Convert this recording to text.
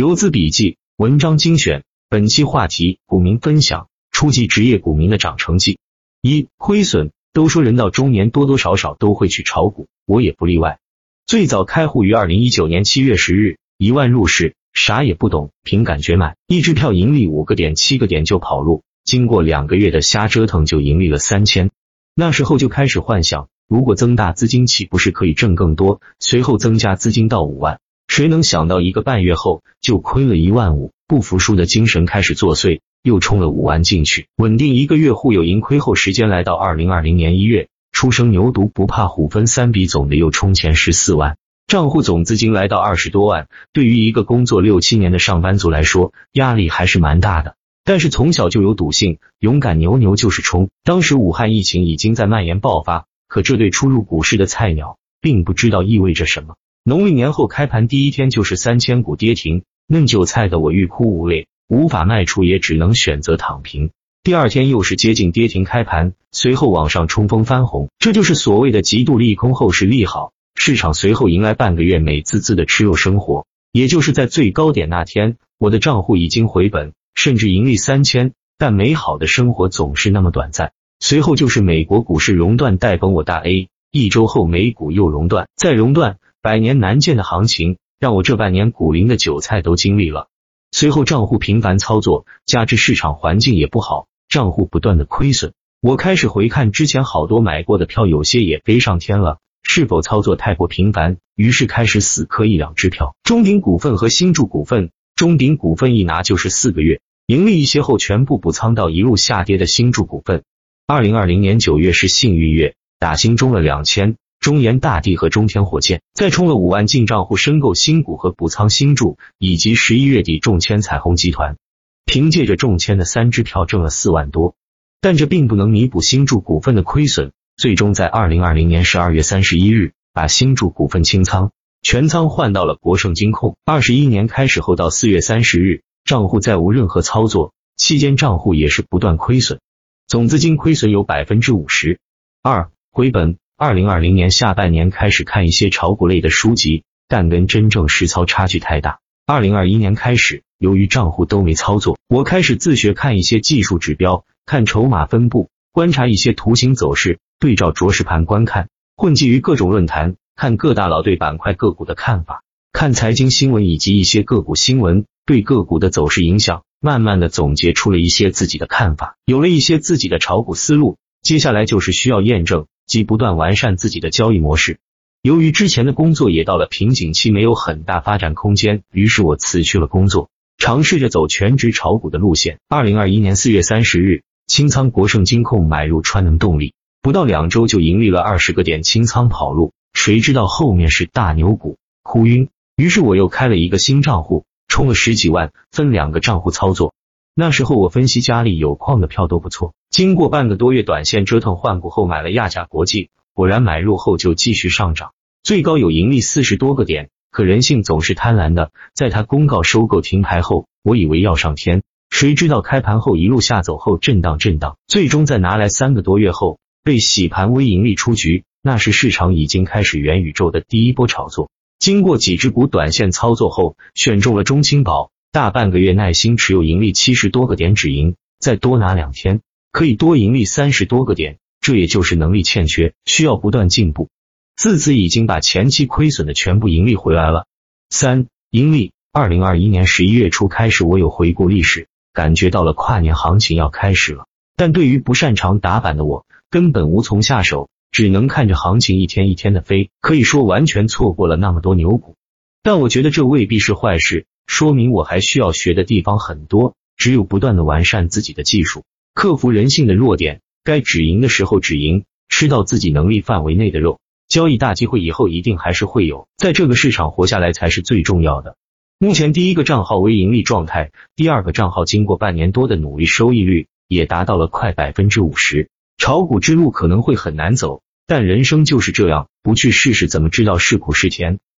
游资笔记文章精选，本期话题：股民分享初级职业股民的涨成绩。一、亏损。都说人到中年多多少少都会去炒股，我也不例外。最早开户于二零一九年七月十日，一万入市，啥也不懂，凭感觉买，一支票盈利五个点、七个点就跑路。经过两个月的瞎折腾，就盈利了三千。那时候就开始幻想，如果增大资金，岂不是可以挣更多？随后增加资金到五万。谁能想到一个半月后就亏了一万五？不服输的精神开始作祟，又充了五万进去，稳定一个月户有盈亏后，时间来到二零二零年一月，初生牛犊不怕虎，分三笔总的又充钱十四万，账户总资金来到二十多万。对于一个工作六七年的上班族来说，压力还是蛮大的。但是从小就有赌性，勇敢牛牛就是冲。当时武汉疫情已经在蔓延爆发，可这对初入股市的菜鸟并不知道意味着什么。农历年后开盘第一天就是三千股跌停，嫩韭菜的我欲哭无泪，无法卖出也只能选择躺平。第二天又是接近跌停开盘，随后往上冲锋翻红，这就是所谓的极度利空后是利好。市场随后迎来半个月美滋滋的吃肉生活，也就是在最高点那天，我的账户已经回本，甚至盈利三千。但美好的生活总是那么短暂。随后就是美国股市熔断带崩我大 A，一周后美股又熔断，再熔断。百年难见的行情，让我这半年股龄的韭菜都经历了。随后账户频繁操作，加之市场环境也不好，账户不断的亏损。我开始回看之前好多买过的票，有些也飞上天了，是否操作太过频繁？于是开始死磕一两支票，中鼎股份和新筑股份。中鼎股份一拿就是四个月，盈利一些后全部补仓到一路下跌的新筑股份。二零二零年九月是幸运月，打新中了两千。中研大地和中天火箭再充了五万进账户，申购新股和补仓新注，以及十一月底中签彩虹集团，凭借着中签的三支票挣了四万多，但这并不能弥补新筑股份的亏损。最终在二零二零年十二月三十一日把新筑股份清仓，全仓换到了国盛金控。二十一年开始后到四月三十日，账户再无任何操作，期间账户也是不断亏损，总资金亏损有百分之五十二，回本。二零二零年下半年开始看一些炒股类的书籍，但跟真正实操差距太大。二零二一年开始，由于账户都没操作，我开始自学看一些技术指标，看筹码分布，观察一些图形走势，对照着实盘观看，混迹于各种论坛，看各大佬对板块个股的看法，看财经新闻以及一些个股新闻对个股的走势影响，慢慢的总结出了一些自己的看法，有了一些自己的炒股思路。接下来就是需要验证。即不断完善自己的交易模式。由于之前的工作也到了瓶颈期，没有很大发展空间，于是我辞去了工作，尝试着走全职炒股的路线。二零二一年四月三十日，清仓国盛金控，买入川能动力，不到两周就盈利了二十个点，清仓跑路。谁知道后面是大牛股，哭晕。于是我又开了一个新账户，充了十几万，分两个账户操作。那时候我分析家里有矿的票都不错。经过半个多月短线折腾换股后，买了亚甲国际，果然买入后就继续上涨，最高有盈利四十多个点。可人性总是贪婪的，在他公告收购停牌后，我以为要上天，谁知道开盘后一路下走后震荡震荡，最终在拿来三个多月后被洗盘微盈利出局。那时市场已经开始元宇宙的第一波炒作，经过几只股短线操作后，选中了中青宝，大半个月耐心持有盈利七十多个点止盈，再多拿两天。可以多盈利三十多个点，这也就是能力欠缺，需要不断进步。自此已经把前期亏损的全部盈利回来了。三盈利，二零二一年十一月初开始，我有回顾历史，感觉到了跨年行情要开始了。但对于不擅长打板的我，根本无从下手，只能看着行情一天一天的飞，可以说完全错过了那么多牛股。但我觉得这未必是坏事，说明我还需要学的地方很多，只有不断的完善自己的技术。克服人性的弱点，该止盈的时候止盈，吃到自己能力范围内的肉。交易大机会以后一定还是会有，在这个市场活下来才是最重要的。目前第一个账号为盈利状态，第二个账号经过半年多的努力，收益率也达到了快百分之五十。炒股之路可能会很难走，但人生就是这样，不去试试怎么知道是苦是甜？